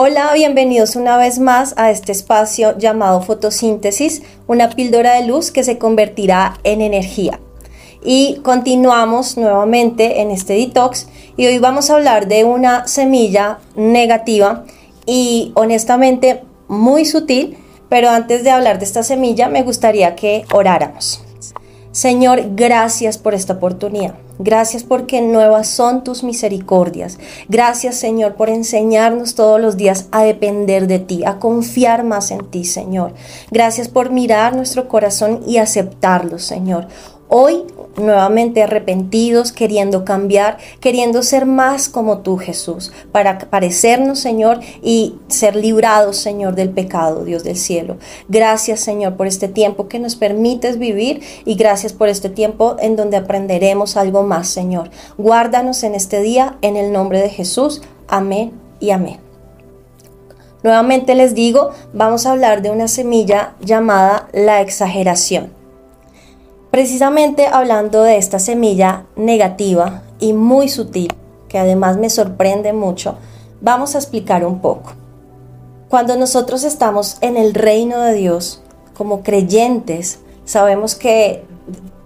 Hola, bienvenidos una vez más a este espacio llamado fotosíntesis, una píldora de luz que se convertirá en energía. Y continuamos nuevamente en este detox y hoy vamos a hablar de una semilla negativa y honestamente muy sutil, pero antes de hablar de esta semilla me gustaría que oráramos. Señor, gracias por esta oportunidad. Gracias porque nuevas son tus misericordias. Gracias Señor por enseñarnos todos los días a depender de ti, a confiar más en ti Señor. Gracias por mirar nuestro corazón y aceptarlo Señor. Hoy nuevamente arrepentidos, queriendo cambiar, queriendo ser más como tú, Jesús, para parecernos, Señor, y ser librados, Señor, del pecado, Dios del cielo. Gracias, Señor, por este tiempo que nos permites vivir y gracias por este tiempo en donde aprenderemos algo más, Señor. Guárdanos en este día, en el nombre de Jesús. Amén y amén. Nuevamente les digo, vamos a hablar de una semilla llamada la exageración. Precisamente hablando de esta semilla negativa y muy sutil, que además me sorprende mucho, vamos a explicar un poco. Cuando nosotros estamos en el reino de Dios como creyentes, sabemos que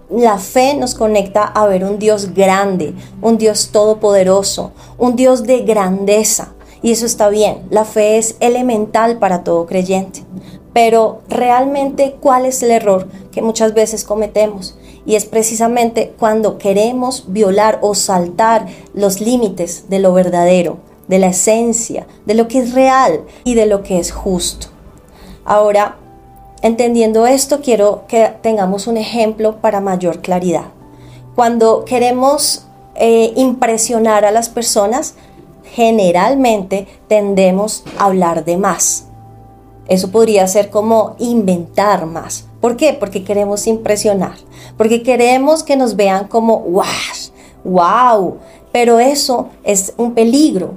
la fe nos conecta a ver un Dios grande, un Dios todopoderoso, un Dios de grandeza. Y eso está bien, la fe es elemental para todo creyente. Pero realmente, ¿cuál es el error que muchas veces cometemos? Y es precisamente cuando queremos violar o saltar los límites de lo verdadero, de la esencia, de lo que es real y de lo que es justo. Ahora, entendiendo esto, quiero que tengamos un ejemplo para mayor claridad. Cuando queremos eh, impresionar a las personas, generalmente tendemos a hablar de más eso podría ser como inventar más. ¿Por qué? Porque queremos impresionar, porque queremos que nos vean como wow, wow, pero eso es un peligro.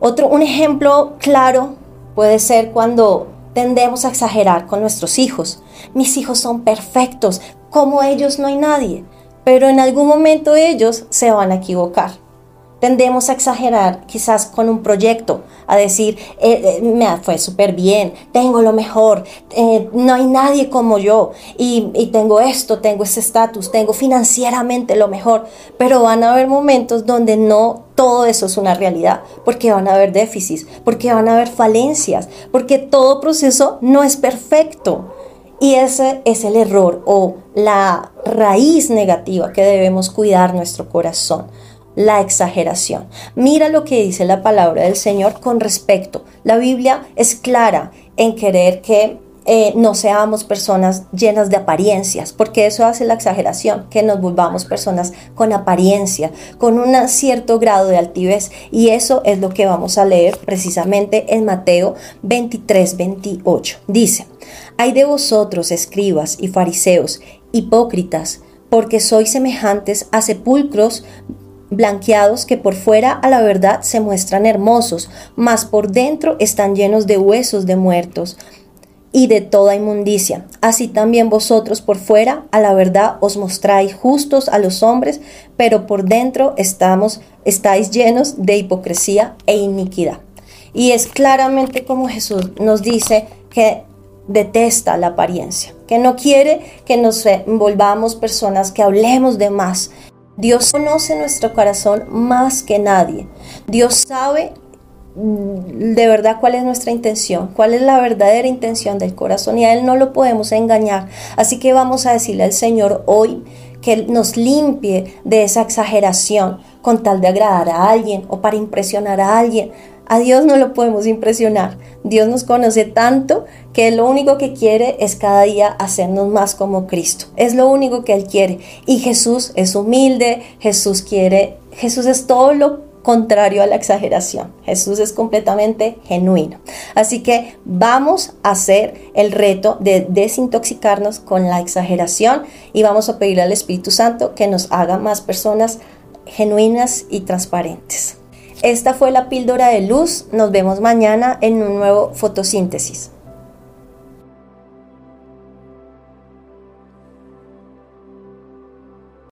Otro un ejemplo claro puede ser cuando tendemos a exagerar con nuestros hijos. Mis hijos son perfectos, como ellos no hay nadie, pero en algún momento ellos se van a equivocar tendemos a exagerar quizás con un proyecto, a decir, eh, eh, me fue súper bien, tengo lo mejor, eh, no hay nadie como yo y, y tengo esto, tengo ese estatus, tengo financieramente lo mejor, pero van a haber momentos donde no todo eso es una realidad, porque van a haber déficits, porque van a haber falencias, porque todo proceso no es perfecto. Y ese es el error o la raíz negativa que debemos cuidar nuestro corazón la exageración. Mira lo que dice la palabra del Señor con respecto. La Biblia es clara en querer que eh, no seamos personas llenas de apariencias, porque eso hace la exageración, que nos volvamos personas con apariencia, con un cierto grado de altivez. Y eso es lo que vamos a leer precisamente en Mateo 23, 28. Dice, hay de vosotros, escribas y fariseos, hipócritas, porque sois semejantes a sepulcros blanqueados que por fuera a la verdad se muestran hermosos, mas por dentro están llenos de huesos de muertos y de toda inmundicia. Así también vosotros por fuera a la verdad os mostráis justos a los hombres, pero por dentro estamos estáis llenos de hipocresía e iniquidad. Y es claramente como Jesús nos dice que detesta la apariencia, que no quiere que nos volvamos personas que hablemos de más, Dios conoce nuestro corazón más que nadie. Dios sabe mm, de verdad cuál es nuestra intención, cuál es la verdadera intención del corazón y a Él no lo podemos engañar. Así que vamos a decirle al Señor hoy que nos limpie de esa exageración con tal de agradar a alguien o para impresionar a alguien. A Dios no lo podemos impresionar. Dios nos conoce tanto que lo único que quiere es cada día hacernos más como Cristo. Es lo único que Él quiere. Y Jesús es humilde, Jesús quiere, Jesús es todo lo contrario a la exageración. Jesús es completamente genuino. Así que vamos a hacer el reto de desintoxicarnos con la exageración y vamos a pedir al Espíritu Santo que nos haga más personas genuinas y transparentes. Esta fue la píldora de luz. Nos vemos mañana en un nuevo fotosíntesis.